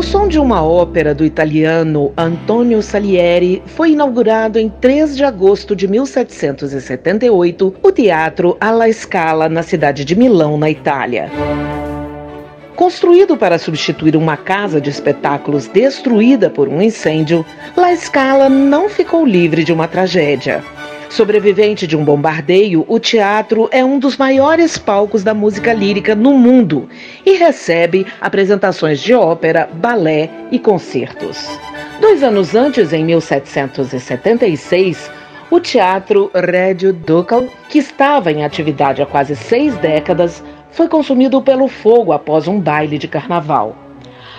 Ao som de uma ópera do italiano Antonio Salieri, foi inaugurado em 3 de agosto de 1778 o Teatro alla Scala na cidade de Milão, na Itália. Construído para substituir uma casa de espetáculos destruída por um incêndio, La Scala não ficou livre de uma tragédia. Sobrevivente de um bombardeio, o teatro é um dos maiores palcos da música lírica no mundo e recebe apresentações de ópera, balé e concertos. Dois anos antes, em 1776, o Teatro Rédio Ducal, que estava em atividade há quase seis décadas, foi consumido pelo fogo após um baile de carnaval.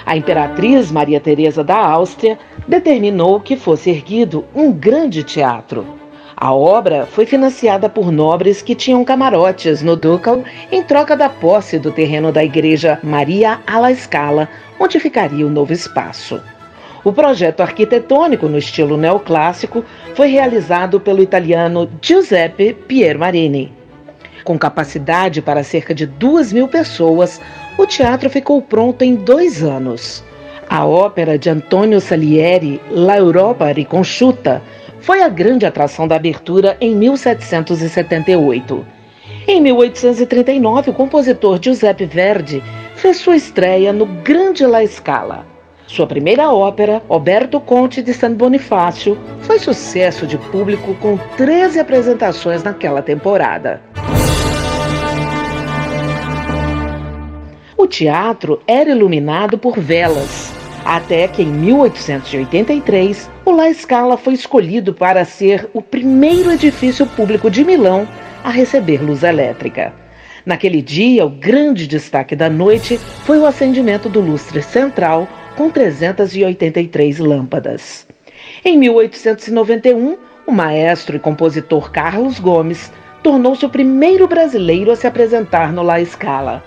A imperatriz Maria Teresa da Áustria determinou que fosse erguido um grande teatro. A obra foi financiada por nobres que tinham camarotes no Ducal em troca da posse do terreno da igreja Maria alla Scala, onde ficaria o novo espaço. O projeto arquitetônico no estilo neoclássico foi realizado pelo italiano Giuseppe Piermarini. Com capacidade para cerca de duas mil pessoas, o teatro ficou pronto em dois anos. A ópera de Antonio Salieri, La Europa Riconosciuta, foi a grande atração da abertura em 1778. Em 1839, o compositor Giuseppe Verdi fez sua estreia no Grande La Scala. Sua primeira ópera, Roberto Conte de San Bonifácio, foi sucesso de público com 13 apresentações naquela temporada. O teatro era iluminado por velas, até que em 1883 o La Scala foi escolhido para ser o primeiro edifício público de Milão a receber luz elétrica. Naquele dia, o grande destaque da noite foi o acendimento do lustre central com 383 lâmpadas. Em 1891, o maestro e compositor Carlos Gomes tornou-se o primeiro brasileiro a se apresentar no La Scala.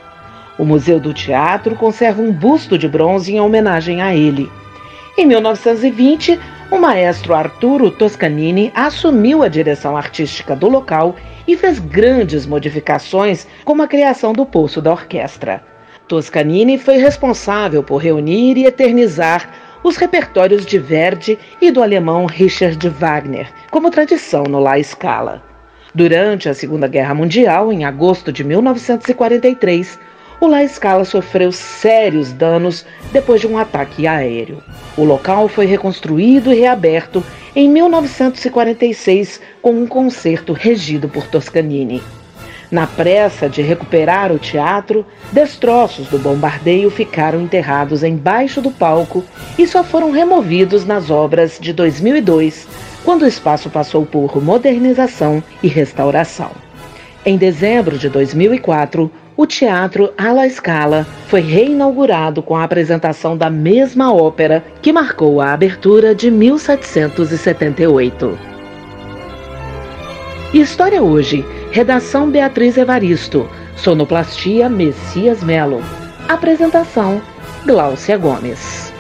O Museu do Teatro conserva um busto de bronze em homenagem a ele. Em 1920, o maestro Arturo Toscanini assumiu a direção artística do local e fez grandes modificações, como a criação do Poço da Orquestra. Toscanini foi responsável por reunir e eternizar os repertórios de Verdi e do alemão Richard Wagner, como tradição no La Scala. Durante a Segunda Guerra Mundial, em agosto de 1943, o La Scala sofreu sérios danos depois de um ataque aéreo. O local foi reconstruído e reaberto em 1946 com um concerto regido por Toscanini. Na pressa de recuperar o teatro, destroços do bombardeio ficaram enterrados embaixo do palco e só foram removidos nas obras de 2002, quando o espaço passou por modernização e restauração. Em dezembro de 2004, o Teatro Alla Scala foi reinaugurado com a apresentação da mesma ópera que marcou a abertura de 1778. História hoje. Redação Beatriz Evaristo. Sonoplastia Messias Melo. Apresentação Gláucia Gomes.